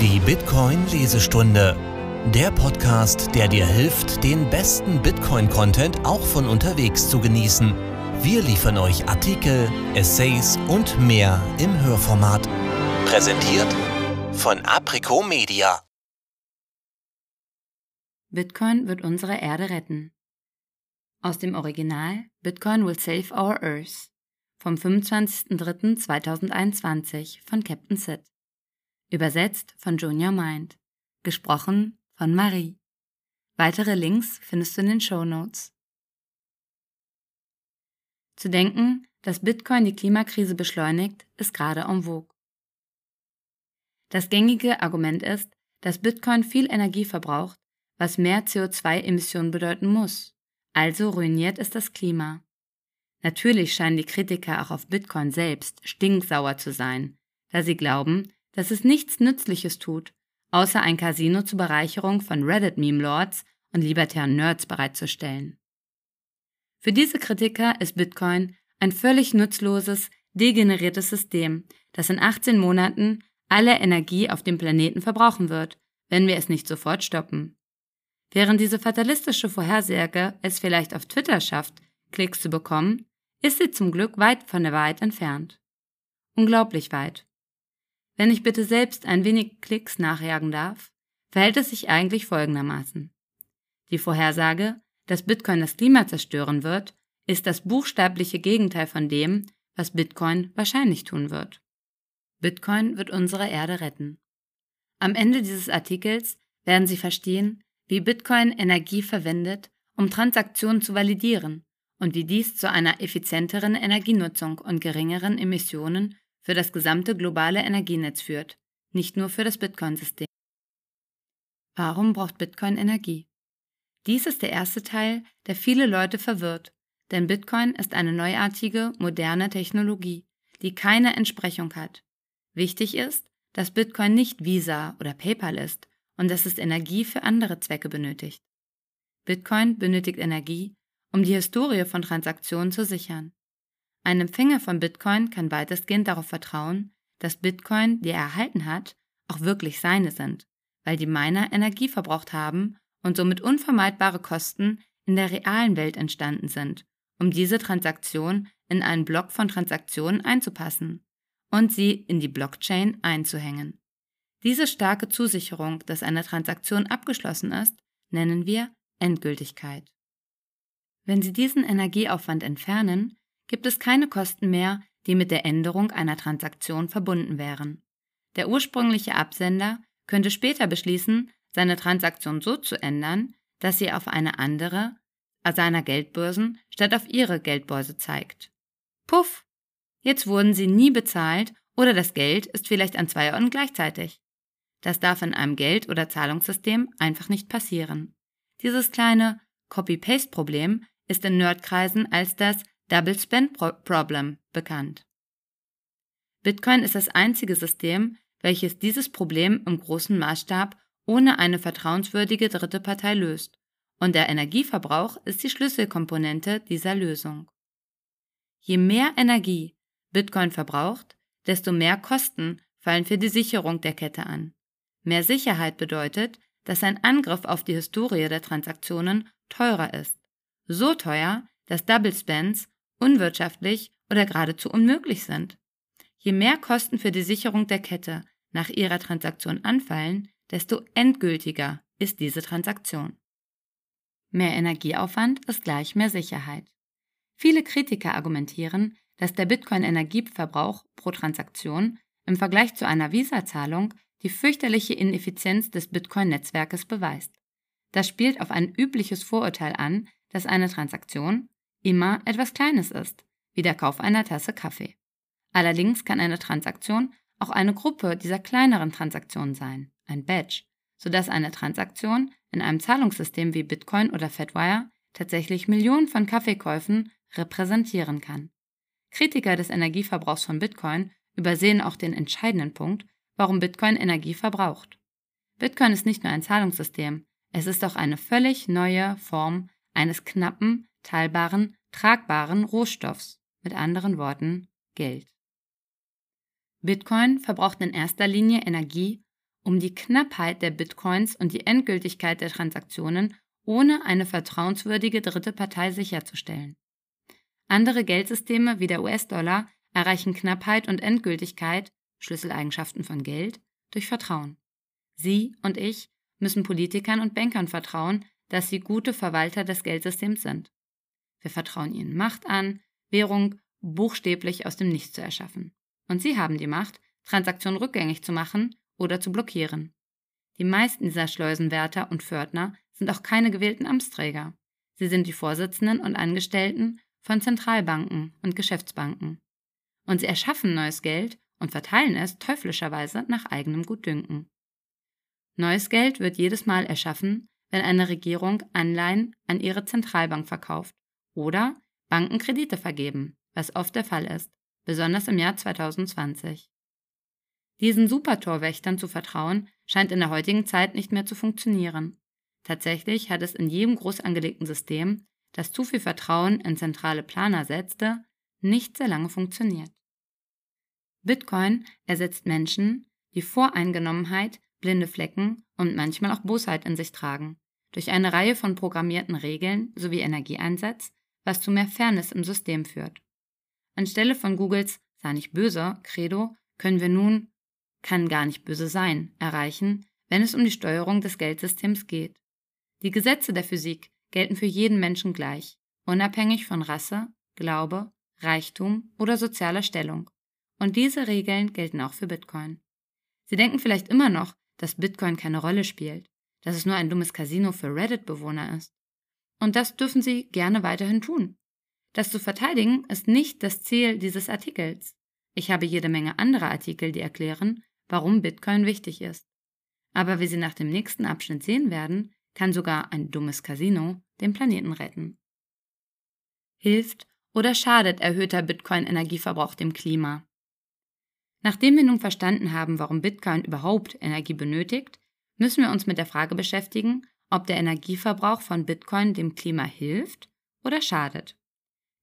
Die Bitcoin-Lesestunde. Der Podcast, der dir hilft, den besten Bitcoin-Content auch von unterwegs zu genießen. Wir liefern euch Artikel, Essays und mehr im Hörformat. Präsentiert von Aprico Media. Bitcoin wird unsere Erde retten. Aus dem Original Bitcoin will save our Earth vom 25.03.2021 von Captain Sid. Übersetzt von Junior Mind. Gesprochen von Marie. Weitere Links findest du in den Show Notes. Zu denken, dass Bitcoin die Klimakrise beschleunigt, ist gerade en vogue. Das gängige Argument ist, dass Bitcoin viel Energie verbraucht, was mehr CO2-Emissionen bedeuten muss. Also ruiniert es das Klima. Natürlich scheinen die Kritiker auch auf Bitcoin selbst stinksauer zu sein, da sie glauben, dass es nichts Nützliches tut, außer ein Casino zur Bereicherung von Reddit-Meme-Lords und libertären Nerds bereitzustellen. Für diese Kritiker ist Bitcoin ein völlig nutzloses, degeneriertes System, das in 18 Monaten alle Energie auf dem Planeten verbrauchen wird, wenn wir es nicht sofort stoppen. Während diese fatalistische Vorhersage es vielleicht auf Twitter schafft, Klicks zu bekommen, ist sie zum Glück weit von der Wahrheit entfernt. Unglaublich weit. Wenn ich bitte selbst ein wenig Klicks nachjagen darf, verhält es sich eigentlich folgendermaßen. Die Vorhersage, dass Bitcoin das Klima zerstören wird, ist das buchstäbliche Gegenteil von dem, was Bitcoin wahrscheinlich tun wird. Bitcoin wird unsere Erde retten. Am Ende dieses Artikels werden Sie verstehen, wie Bitcoin Energie verwendet, um Transaktionen zu validieren und wie dies zu einer effizienteren Energienutzung und geringeren Emissionen für das gesamte globale Energienetz führt, nicht nur für das Bitcoin-System. Warum braucht Bitcoin Energie? Dies ist der erste Teil, der viele Leute verwirrt, denn Bitcoin ist eine neuartige, moderne Technologie, die keine Entsprechung hat. Wichtig ist, dass Bitcoin nicht Visa oder PayPal ist und dass es Energie für andere Zwecke benötigt. Bitcoin benötigt Energie, um die Historie von Transaktionen zu sichern. Ein Empfänger von Bitcoin kann weitestgehend darauf vertrauen, dass Bitcoin, die er erhalten hat, auch wirklich seine sind, weil die Miner Energie verbraucht haben und somit unvermeidbare Kosten in der realen Welt entstanden sind, um diese Transaktion in einen Block von Transaktionen einzupassen und sie in die Blockchain einzuhängen. Diese starke Zusicherung, dass eine Transaktion abgeschlossen ist, nennen wir Endgültigkeit. Wenn Sie diesen Energieaufwand entfernen, gibt es keine Kosten mehr, die mit der Änderung einer Transaktion verbunden wären. Der ursprüngliche Absender könnte später beschließen, seine Transaktion so zu ändern, dass sie auf eine andere seiner Geldbörsen statt auf ihre Geldbörse zeigt. Puff! Jetzt wurden sie nie bezahlt oder das Geld ist vielleicht an zwei Orten gleichzeitig. Das darf in einem Geld- oder Zahlungssystem einfach nicht passieren. Dieses kleine Copy-Paste-Problem ist in Nerdkreisen als das Double Spend Problem bekannt. Bitcoin ist das einzige System, welches dieses Problem im großen Maßstab ohne eine vertrauenswürdige dritte Partei löst, und der Energieverbrauch ist die Schlüsselkomponente dieser Lösung. Je mehr Energie Bitcoin verbraucht, desto mehr Kosten fallen für die Sicherung der Kette an. Mehr Sicherheit bedeutet, dass ein Angriff auf die Historie der Transaktionen teurer ist. So teuer, dass Double Spends unwirtschaftlich oder geradezu unmöglich sind. Je mehr Kosten für die Sicherung der Kette nach ihrer Transaktion anfallen, desto endgültiger ist diese Transaktion. Mehr Energieaufwand ist gleich mehr Sicherheit. Viele Kritiker argumentieren, dass der Bitcoin-Energieverbrauch pro Transaktion im Vergleich zu einer Visa-Zahlung die fürchterliche Ineffizienz des Bitcoin-Netzwerkes beweist. Das spielt auf ein übliches Vorurteil an, dass eine Transaktion immer etwas Kleines ist, wie der Kauf einer Tasse Kaffee. Allerdings kann eine Transaktion auch eine Gruppe dieser kleineren Transaktionen sein, ein Badge, sodass eine Transaktion in einem Zahlungssystem wie Bitcoin oder Fedwire tatsächlich Millionen von Kaffeekäufen repräsentieren kann. Kritiker des Energieverbrauchs von Bitcoin übersehen auch den entscheidenden Punkt, warum Bitcoin Energie verbraucht. Bitcoin ist nicht nur ein Zahlungssystem, es ist auch eine völlig neue Form eines knappen, teilbaren, tragbaren Rohstoffs, mit anderen Worten Geld. Bitcoin verbraucht in erster Linie Energie, um die Knappheit der Bitcoins und die Endgültigkeit der Transaktionen ohne eine vertrauenswürdige dritte Partei sicherzustellen. Andere Geldsysteme wie der US-Dollar erreichen Knappheit und Endgültigkeit, Schlüsseleigenschaften von Geld, durch Vertrauen. Sie und ich müssen Politikern und Bankern vertrauen, dass sie gute Verwalter des Geldsystems sind. Wir vertrauen ihnen Macht an, Währung buchstäblich aus dem Nichts zu erschaffen. Und sie haben die Macht, Transaktionen rückgängig zu machen oder zu blockieren. Die meisten dieser Schleusenwärter und Pförtner sind auch keine gewählten Amtsträger. Sie sind die Vorsitzenden und Angestellten von Zentralbanken und Geschäftsbanken. Und sie erschaffen neues Geld und verteilen es teuflischerweise nach eigenem Gutdünken. Neues Geld wird jedes Mal erschaffen, wenn eine Regierung Anleihen an ihre Zentralbank verkauft oder Banken Kredite vergeben, was oft der Fall ist, besonders im Jahr 2020. Diesen Supertorwächtern zu vertrauen, scheint in der heutigen Zeit nicht mehr zu funktionieren. Tatsächlich hat es in jedem groß angelegten System, das zu viel Vertrauen in zentrale Planer setzte, nicht sehr lange funktioniert. Bitcoin ersetzt Menschen, die Voreingenommenheit, blinde Flecken und manchmal auch Bosheit in sich tragen, durch eine Reihe von programmierten Regeln sowie Energieeinsatz, was zu mehr Fairness im System führt. Anstelle von Googles sei nicht böse Credo können wir nun kann gar nicht böse sein erreichen, wenn es um die Steuerung des Geldsystems geht. Die Gesetze der Physik gelten für jeden Menschen gleich, unabhängig von Rasse, Glaube, Reichtum oder sozialer Stellung. Und diese Regeln gelten auch für Bitcoin. Sie denken vielleicht immer noch, dass Bitcoin keine Rolle spielt, dass es nur ein dummes Casino für Reddit-Bewohner ist. Und das dürfen Sie gerne weiterhin tun. Das zu verteidigen ist nicht das Ziel dieses Artikels. Ich habe jede Menge andere Artikel, die erklären, warum Bitcoin wichtig ist. Aber wie Sie nach dem nächsten Abschnitt sehen werden, kann sogar ein dummes Casino den Planeten retten. Hilft oder schadet erhöhter Bitcoin-Energieverbrauch dem Klima? Nachdem wir nun verstanden haben, warum Bitcoin überhaupt Energie benötigt, müssen wir uns mit der Frage beschäftigen, ob der Energieverbrauch von Bitcoin dem Klima hilft oder schadet.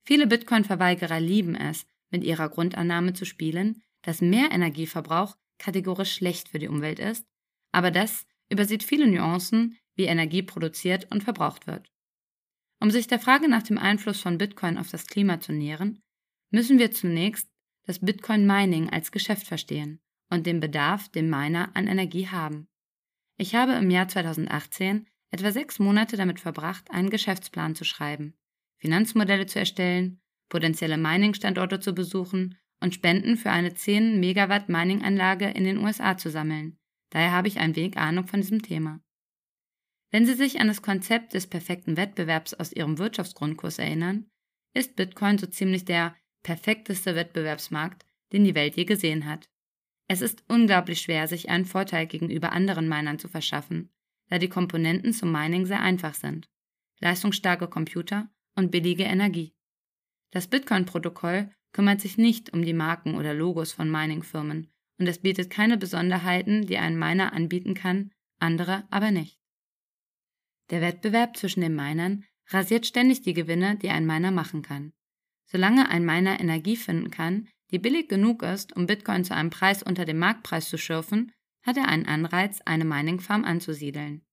Viele Bitcoin-Verweigerer lieben es, mit ihrer Grundannahme zu spielen, dass mehr Energieverbrauch kategorisch schlecht für die Umwelt ist, aber das übersieht viele Nuancen, wie Energie produziert und verbraucht wird. Um sich der Frage nach dem Einfluss von Bitcoin auf das Klima zu nähern, müssen wir zunächst das Bitcoin Mining als Geschäft verstehen und den Bedarf, den Miner an Energie haben. Ich habe im Jahr 2018 etwa sechs Monate damit verbracht, einen Geschäftsplan zu schreiben, Finanzmodelle zu erstellen, potenzielle Mining-Standorte zu besuchen und Spenden für eine 10 Megawatt Mining-Anlage in den USA zu sammeln. Daher habe ich ein wenig Ahnung von diesem Thema. Wenn Sie sich an das Konzept des perfekten Wettbewerbs aus Ihrem Wirtschaftsgrundkurs erinnern, ist Bitcoin so ziemlich der perfekteste Wettbewerbsmarkt, den die Welt je gesehen hat. Es ist unglaublich schwer, sich einen Vorteil gegenüber anderen Minern zu verschaffen, da die Komponenten zum Mining sehr einfach sind. Leistungsstarke Computer und billige Energie. Das Bitcoin-Protokoll kümmert sich nicht um die Marken oder Logos von Mining-Firmen und es bietet keine Besonderheiten, die ein Miner anbieten kann, andere aber nicht. Der Wettbewerb zwischen den Minern rasiert ständig die Gewinne, die ein Miner machen kann. Solange ein Miner Energie finden kann, die billig genug ist, um Bitcoin zu einem Preis unter dem Marktpreis zu schürfen, hat er einen Anreiz, eine Mining Farm anzusiedeln.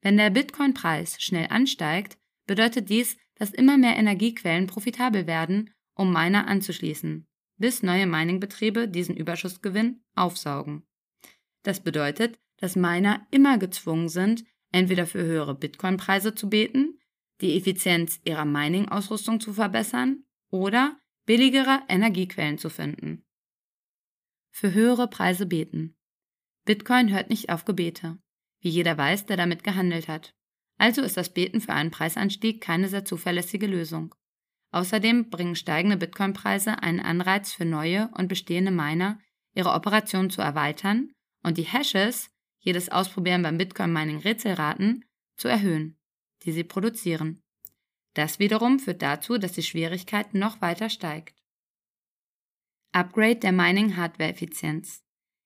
Wenn der Bitcoin-Preis schnell ansteigt, bedeutet dies, dass immer mehr Energiequellen profitabel werden, um Miner anzuschließen, bis neue Miningbetriebe diesen Überschussgewinn aufsaugen. Das bedeutet, dass Miner immer gezwungen sind, entweder für höhere Bitcoin-Preise zu beten, die Effizienz ihrer Mining-Ausrüstung zu verbessern oder billigere Energiequellen zu finden. Für höhere Preise beten. Bitcoin hört nicht auf Gebete, wie jeder weiß, der damit gehandelt hat. Also ist das Beten für einen Preisanstieg keine sehr zuverlässige Lösung. Außerdem bringen steigende Bitcoin-Preise einen Anreiz für neue und bestehende Miner, ihre Operation zu erweitern und die Hashes, jedes Ausprobieren beim Bitcoin-Mining Rätselraten, zu erhöhen, die sie produzieren. Das wiederum führt dazu, dass die Schwierigkeit noch weiter steigt. Upgrade der Mining-Hardware-Effizienz.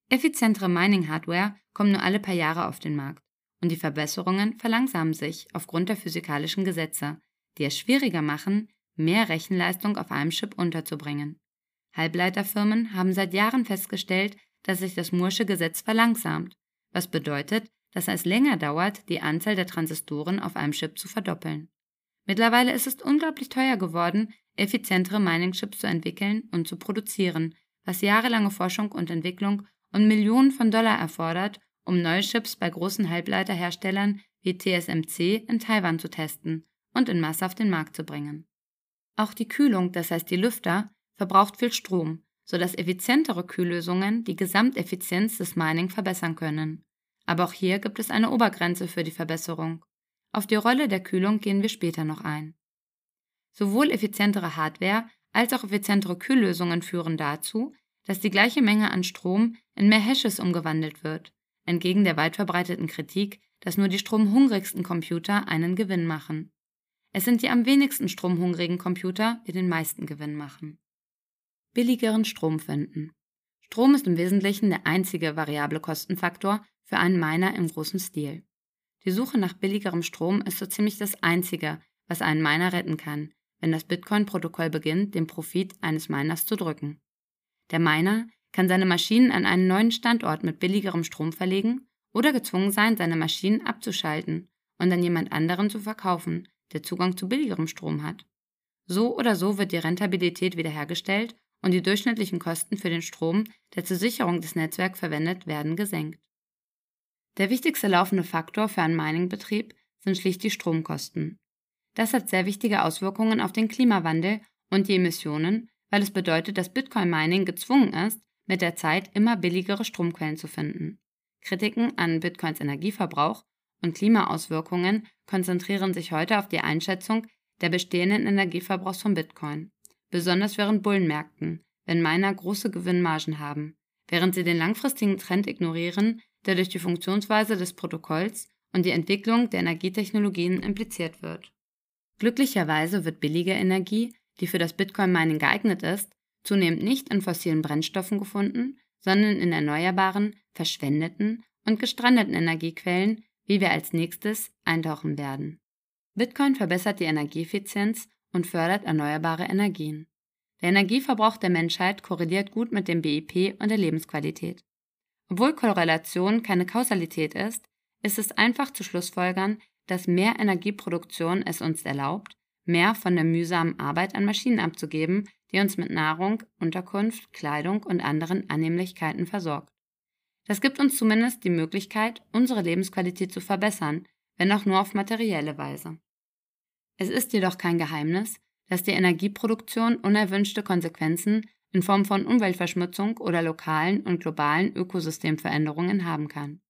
Effizientere Mining-Hardware kommen nur alle paar Jahre auf den Markt und die Verbesserungen verlangsamen sich aufgrund der physikalischen Gesetze, die es schwieriger machen, mehr Rechenleistung auf einem Chip unterzubringen. Halbleiterfirmen haben seit Jahren festgestellt, dass sich das Moore'sche Gesetz verlangsamt, was bedeutet, dass es länger dauert, die Anzahl der Transistoren auf einem Chip zu verdoppeln. Mittlerweile ist es unglaublich teuer geworden, effizientere Mining-Chips zu entwickeln und zu produzieren, was jahrelange Forschung und Entwicklung und Millionen von Dollar erfordert, um neue Chips bei großen Halbleiterherstellern wie TSMC in Taiwan zu testen und in Masse auf den Markt zu bringen. Auch die Kühlung, das heißt die Lüfter, verbraucht viel Strom, sodass effizientere Kühllösungen die Gesamteffizienz des Mining verbessern können. Aber auch hier gibt es eine Obergrenze für die Verbesserung. Auf die Rolle der Kühlung gehen wir später noch ein. Sowohl effizientere Hardware als auch effizientere Kühllösungen führen dazu, dass die gleiche Menge an Strom in mehr Hashes umgewandelt wird, entgegen der weit verbreiteten Kritik, dass nur die stromhungrigsten Computer einen Gewinn machen. Es sind die am wenigsten stromhungrigen Computer, die den meisten Gewinn machen. Billigeren Strom finden. Strom ist im Wesentlichen der einzige variable Kostenfaktor für einen Miner im großen Stil. Die Suche nach billigerem Strom ist so ziemlich das Einzige, was einen Miner retten kann, wenn das Bitcoin-Protokoll beginnt, den Profit eines Miners zu drücken. Der Miner kann seine Maschinen an einen neuen Standort mit billigerem Strom verlegen oder gezwungen sein, seine Maschinen abzuschalten und an jemand anderen zu verkaufen, der Zugang zu billigerem Strom hat. So oder so wird die Rentabilität wiederhergestellt und die durchschnittlichen Kosten für den Strom, der zur Sicherung des Netzwerks verwendet werden, gesenkt. Der wichtigste laufende Faktor für einen Miningbetrieb sind schlicht die Stromkosten. Das hat sehr wichtige Auswirkungen auf den Klimawandel und die Emissionen, weil es bedeutet, dass Bitcoin Mining gezwungen ist, mit der Zeit immer billigere Stromquellen zu finden. Kritiken an Bitcoins Energieverbrauch und Klimaauswirkungen konzentrieren sich heute auf die Einschätzung der bestehenden Energieverbrauchs von Bitcoin, besonders während Bullenmärkten, wenn Miner große Gewinnmargen haben, während sie den langfristigen Trend ignorieren, der durch die Funktionsweise des Protokolls und die Entwicklung der Energietechnologien impliziert wird. Glücklicherweise wird billige Energie, die für das Bitcoin-Mining geeignet ist, zunehmend nicht in fossilen Brennstoffen gefunden, sondern in erneuerbaren, verschwendeten und gestrandeten Energiequellen, wie wir als nächstes eintauchen werden. Bitcoin verbessert die Energieeffizienz und fördert erneuerbare Energien. Der Energieverbrauch der Menschheit korreliert gut mit dem BIP und der Lebensqualität. Obwohl Korrelation keine Kausalität ist, ist es einfach zu schlussfolgern, dass mehr Energieproduktion es uns erlaubt, mehr von der mühsamen Arbeit an Maschinen abzugeben, die uns mit Nahrung, Unterkunft, Kleidung und anderen Annehmlichkeiten versorgt. Das gibt uns zumindest die Möglichkeit, unsere Lebensqualität zu verbessern, wenn auch nur auf materielle Weise. Es ist jedoch kein Geheimnis, dass die Energieproduktion unerwünschte Konsequenzen in Form von Umweltverschmutzung oder lokalen und globalen Ökosystemveränderungen haben kann.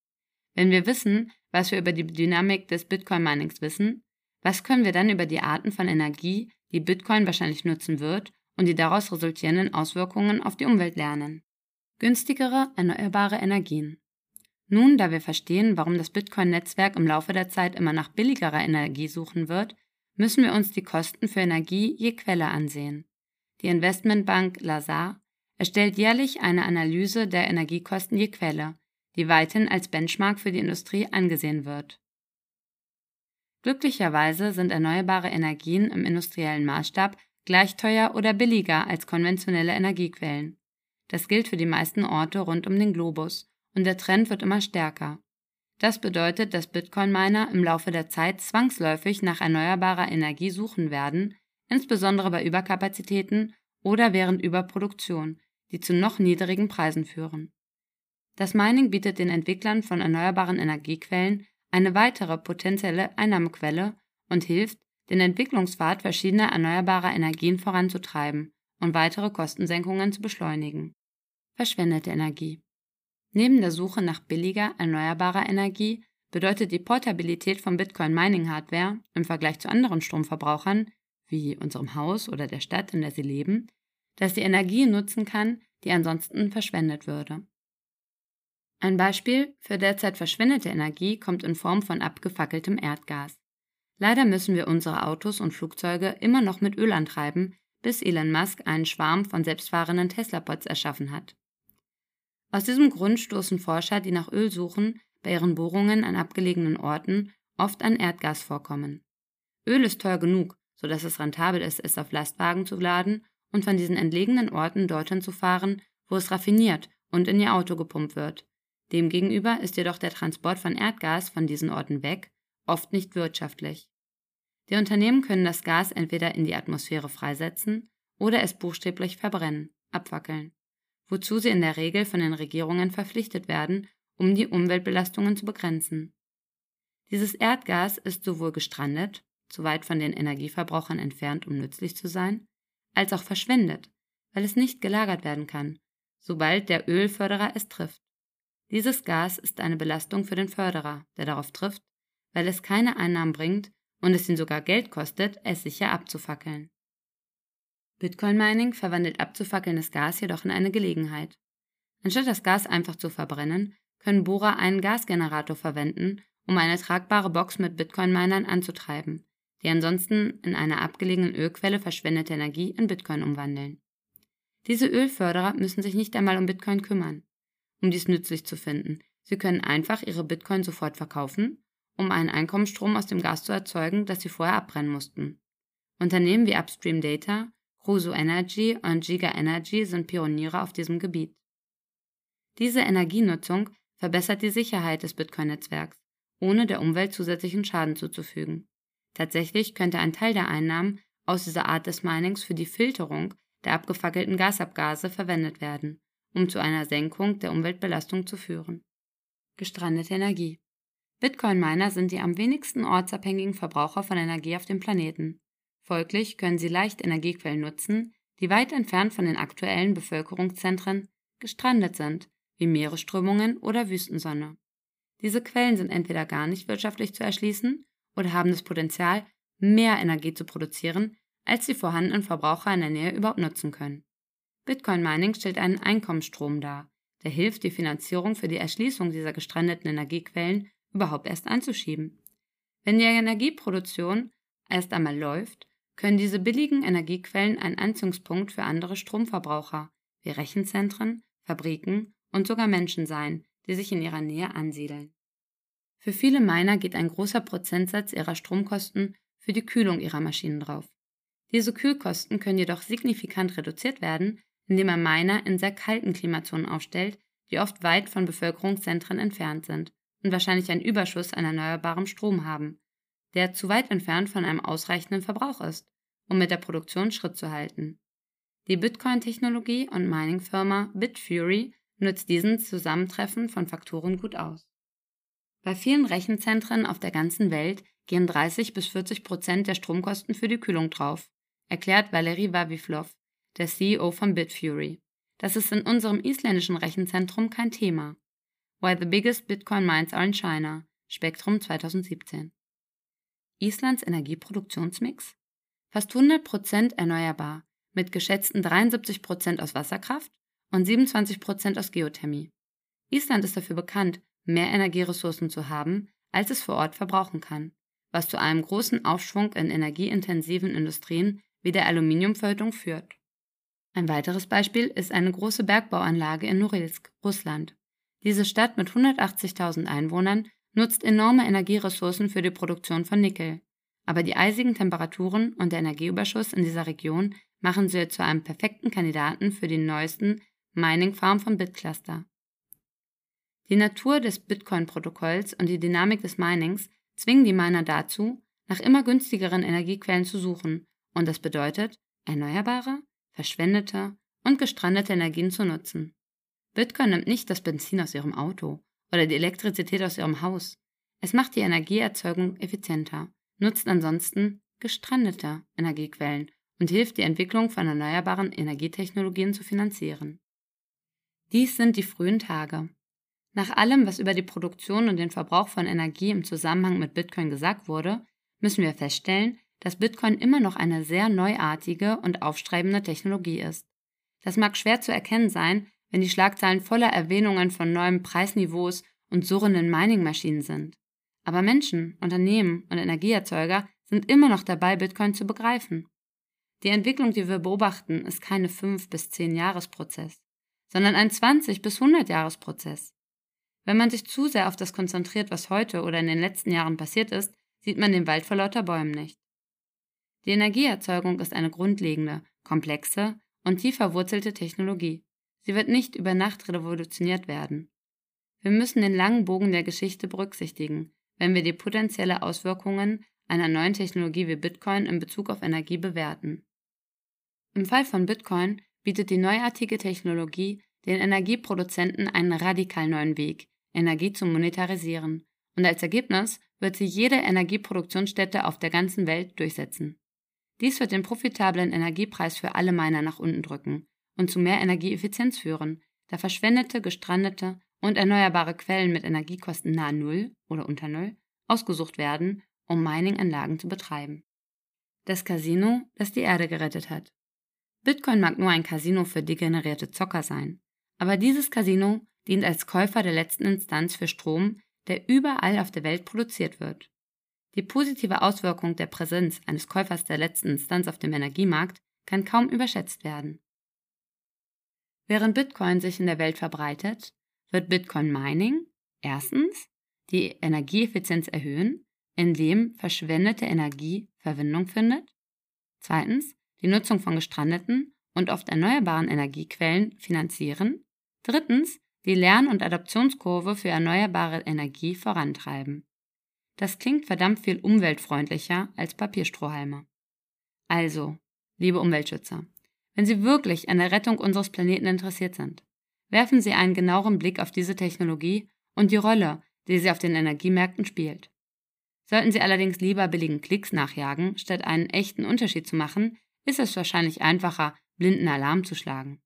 Wenn wir wissen, was wir über die Dynamik des Bitcoin-Minings wissen, was können wir dann über die Arten von Energie, die Bitcoin wahrscheinlich nutzen wird, und die daraus resultierenden Auswirkungen auf die Umwelt lernen? Günstigere erneuerbare Energien. Nun, da wir verstehen, warum das Bitcoin-Netzwerk im Laufe der Zeit immer nach billigerer Energie suchen wird, müssen wir uns die Kosten für Energie je Quelle ansehen. Die Investmentbank Lazar erstellt jährlich eine Analyse der Energiekosten je Quelle, die weithin als Benchmark für die Industrie angesehen wird. Glücklicherweise sind erneuerbare Energien im industriellen Maßstab gleich teuer oder billiger als konventionelle Energiequellen. Das gilt für die meisten Orte rund um den Globus und der Trend wird immer stärker. Das bedeutet, dass Bitcoin-Miner im Laufe der Zeit zwangsläufig nach erneuerbarer Energie suchen werden, insbesondere bei Überkapazitäten oder während Überproduktion, die zu noch niedrigen Preisen führen. Das Mining bietet den Entwicklern von erneuerbaren Energiequellen eine weitere potenzielle Einnahmequelle und hilft, den Entwicklungspfad verschiedener erneuerbarer Energien voranzutreiben und weitere Kostensenkungen zu beschleunigen. Verschwendete Energie. Neben der Suche nach billiger, erneuerbarer Energie bedeutet die Portabilität von Bitcoin Mining Hardware im Vergleich zu anderen Stromverbrauchern, wie unserem Haus oder der Stadt, in der sie leben, dass sie Energie nutzen kann, die ansonsten verschwendet würde. Ein Beispiel für derzeit verschwendete Energie kommt in Form von abgefackeltem Erdgas. Leider müssen wir unsere Autos und Flugzeuge immer noch mit Öl antreiben, bis Elon Musk einen Schwarm von selbstfahrenden Tesla-Pods erschaffen hat. Aus diesem Grund stoßen Forscher, die nach Öl suchen, bei ihren Bohrungen an abgelegenen Orten oft an Erdgasvorkommen. Öl ist teuer genug, sodass es rentabel ist, es auf Lastwagen zu laden und von diesen entlegenen Orten dorthin zu fahren, wo es raffiniert und in ihr Auto gepumpt wird, Demgegenüber ist jedoch der Transport von Erdgas von diesen Orten weg oft nicht wirtschaftlich. Die Unternehmen können das Gas entweder in die Atmosphäre freisetzen oder es buchstäblich verbrennen, abfackeln, wozu sie in der Regel von den Regierungen verpflichtet werden, um die Umweltbelastungen zu begrenzen. Dieses Erdgas ist sowohl gestrandet, zu weit von den Energieverbrauchern entfernt, um nützlich zu sein, als auch verschwendet, weil es nicht gelagert werden kann, sobald der Ölförderer es trifft. Dieses Gas ist eine Belastung für den Förderer, der darauf trifft, weil es keine Einnahmen bringt und es ihn sogar Geld kostet, es sicher abzufackeln. Bitcoin Mining verwandelt abzufackelndes Gas jedoch in eine Gelegenheit. Anstatt das Gas einfach zu verbrennen, können Bohrer einen Gasgenerator verwenden, um eine tragbare Box mit Bitcoin-Minern anzutreiben, die ansonsten in einer abgelegenen Ölquelle verschwendete Energie in Bitcoin umwandeln. Diese Ölförderer müssen sich nicht einmal um Bitcoin kümmern, um dies nützlich zu finden. Sie können einfach ihre Bitcoin sofort verkaufen, um einen Einkommensstrom aus dem Gas zu erzeugen, das sie vorher abbrennen mussten. Unternehmen wie Upstream Data, Crusoe Energy und Giga Energy sind Pioniere auf diesem Gebiet. Diese Energienutzung verbessert die Sicherheit des Bitcoin-Netzwerks, ohne der Umwelt zusätzlichen Schaden zuzufügen. Tatsächlich könnte ein Teil der Einnahmen aus dieser Art des Minings für die Filterung der abgefackelten Gasabgase verwendet werden, um zu einer Senkung der Umweltbelastung zu führen. Gestrandete Energie. Bitcoin-Miner sind die am wenigsten ortsabhängigen Verbraucher von Energie auf dem Planeten. Folglich können sie leicht Energiequellen nutzen, die weit entfernt von den aktuellen Bevölkerungszentren gestrandet sind, wie Meeresströmungen oder Wüstensonne. Diese Quellen sind entweder gar nicht wirtschaftlich zu erschließen oder haben das Potenzial, mehr Energie zu produzieren, als die vorhandenen Verbraucher in der Nähe überhaupt nutzen können. Bitcoin Mining stellt einen Einkommensstrom dar, der hilft, die Finanzierung für die Erschließung dieser gestrandeten Energiequellen überhaupt erst anzuschieben. Wenn die Energieproduktion erst einmal läuft, können diese billigen Energiequellen ein Anziehungspunkt für andere Stromverbraucher wie Rechenzentren, Fabriken und sogar Menschen sein, die sich in ihrer Nähe ansiedeln. Für viele Miner geht ein großer Prozentsatz ihrer Stromkosten für die Kühlung ihrer Maschinen drauf. Diese Kühlkosten können jedoch signifikant reduziert werden, indem man Miner in sehr kalten Klimazonen aufstellt, die oft weit von Bevölkerungszentren entfernt sind und wahrscheinlich einen Überschuss an erneuerbarem Strom haben, der zu weit entfernt von einem ausreichenden Verbrauch ist, um mit der Produktion Schritt zu halten. Die Bitcoin-Technologie und Mining-Firma Bitfury nutzt diesen Zusammentreffen von Faktoren gut aus. Bei vielen Rechenzentren auf der ganzen Welt gehen 30 bis 40 Prozent der Stromkosten für die Kühlung drauf, erklärt Valery Waviflov, der CEO von Bitfury. Das ist in unserem isländischen Rechenzentrum kein Thema. Why the biggest Bitcoin mines are in China, Spektrum 2017. Islands Energieproduktionsmix? Fast 100 Prozent erneuerbar, mit geschätzten 73 Prozent aus Wasserkraft und 27 Prozent aus Geothermie. Island ist dafür bekannt, mehr Energieressourcen zu haben, als es vor Ort verbrauchen kann, was zu einem großen Aufschwung in energieintensiven Industrien wie der Aluminiumverhüttung führt. Ein weiteres Beispiel ist eine große Bergbauanlage in Norilsk, Russland. Diese Stadt mit 180.000 Einwohnern nutzt enorme Energieressourcen für die Produktion von Nickel. Aber die eisigen Temperaturen und der Energieüberschuss in dieser Region machen sie zu einem perfekten Kandidaten für die neuesten Mining Farm von Bitcluster. Die Natur des Bitcoin-Protokolls und die Dynamik des Minings zwingen die Miner dazu, nach immer günstigeren Energiequellen zu suchen, und das bedeutet, erneuerbare, verschwendete und gestrandete Energien zu nutzen. Bitcoin nimmt nicht das Benzin aus ihrem Auto oder die Elektrizität aus ihrem Haus. Es macht die Energieerzeugung effizienter, nutzt ansonsten gestrandete Energiequellen und hilft die Entwicklung von erneuerbaren Energietechnologien zu finanzieren. Dies sind die frühen Tage. Nach allem, was über die Produktion und den Verbrauch von Energie im Zusammenhang mit Bitcoin gesagt wurde, müssen wir feststellen, dass Bitcoin immer noch eine sehr neuartige und aufstrebende Technologie ist. Das mag schwer zu erkennen sein, wenn die Schlagzeilen voller Erwähnungen von neuen Preisniveaus und surrenden Mining-Maschinen sind. Aber Menschen, Unternehmen und Energieerzeuger sind immer noch dabei, Bitcoin zu begreifen. Die Entwicklung, die wir beobachten, ist keine 5 bis 10 Jahresprozess sondern ein 20 bis 100 Jahresprozess. Wenn man sich zu sehr auf das konzentriert, was heute oder in den letzten Jahren passiert ist, sieht man den Wald vor lauter Bäumen nicht. Die Energieerzeugung ist eine grundlegende, komplexe und tief verwurzelte Technologie. Sie wird nicht über Nacht revolutioniert werden. Wir müssen den langen Bogen der Geschichte berücksichtigen, wenn wir die potenzielle Auswirkungen einer neuen Technologie wie Bitcoin in Bezug auf Energie bewerten. Im Fall von Bitcoin bietet die neuartige Technologie den Energieproduzenten einen radikal neuen Weg, Energie zu monetarisieren, und als Ergebnis wird sie jede Energieproduktionsstätte auf der ganzen Welt durchsetzen. Dies wird den profitablen Energiepreis für alle Miner nach unten drücken und zu mehr Energieeffizienz führen, da verschwendete, gestrandete und erneuerbare Quellen mit Energiekosten nahe Null oder unter Null ausgesucht werden, um Mining-Anlagen zu betreiben. Das Casino, das die Erde gerettet hat. Bitcoin mag nur ein Casino für degenerierte Zocker sein, aber dieses Casino dient als Käufer der letzten Instanz für Strom, der überall auf der Welt produziert wird. Die positive Auswirkung der Präsenz eines Käufers der letzten Instanz auf dem Energiemarkt kann kaum überschätzt werden. Während Bitcoin sich in der Welt verbreitet, wird Bitcoin Mining erstens die Energieeffizienz erhöhen, indem verschwendete Energie Verwendung findet, zweitens die Nutzung von gestrandeten und oft erneuerbaren Energiequellen finanzieren, drittens die Lern- und Adoptionskurve für erneuerbare Energie vorantreiben. Das klingt verdammt viel umweltfreundlicher als Papierstrohhalme. Also, liebe Umweltschützer, wenn Sie wirklich an der Rettung unseres Planeten interessiert sind, werfen Sie einen genaueren Blick auf diese Technologie und die Rolle, die sie auf den Energiemärkten spielt. Sollten Sie allerdings lieber billigen Klicks nachjagen, statt einen echten Unterschied zu machen, ist es wahrscheinlich einfacher, blinden Alarm zu schlagen.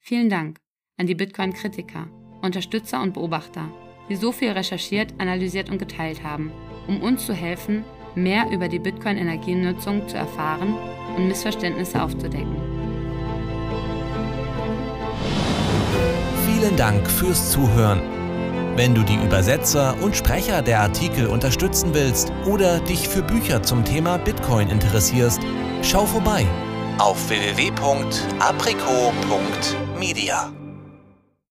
Vielen Dank an die Bitcoin-Kritiker, Unterstützer und Beobachter, die so viel recherchiert, analysiert und geteilt haben, um uns zu helfen, mehr über die Bitcoin-Energienutzung zu erfahren und Missverständnisse aufzudecken. Vielen Dank fürs Zuhören. Wenn du die Übersetzer und Sprecher der Artikel unterstützen willst oder dich für Bücher zum Thema Bitcoin interessierst, schau vorbei auf www.aprico.media.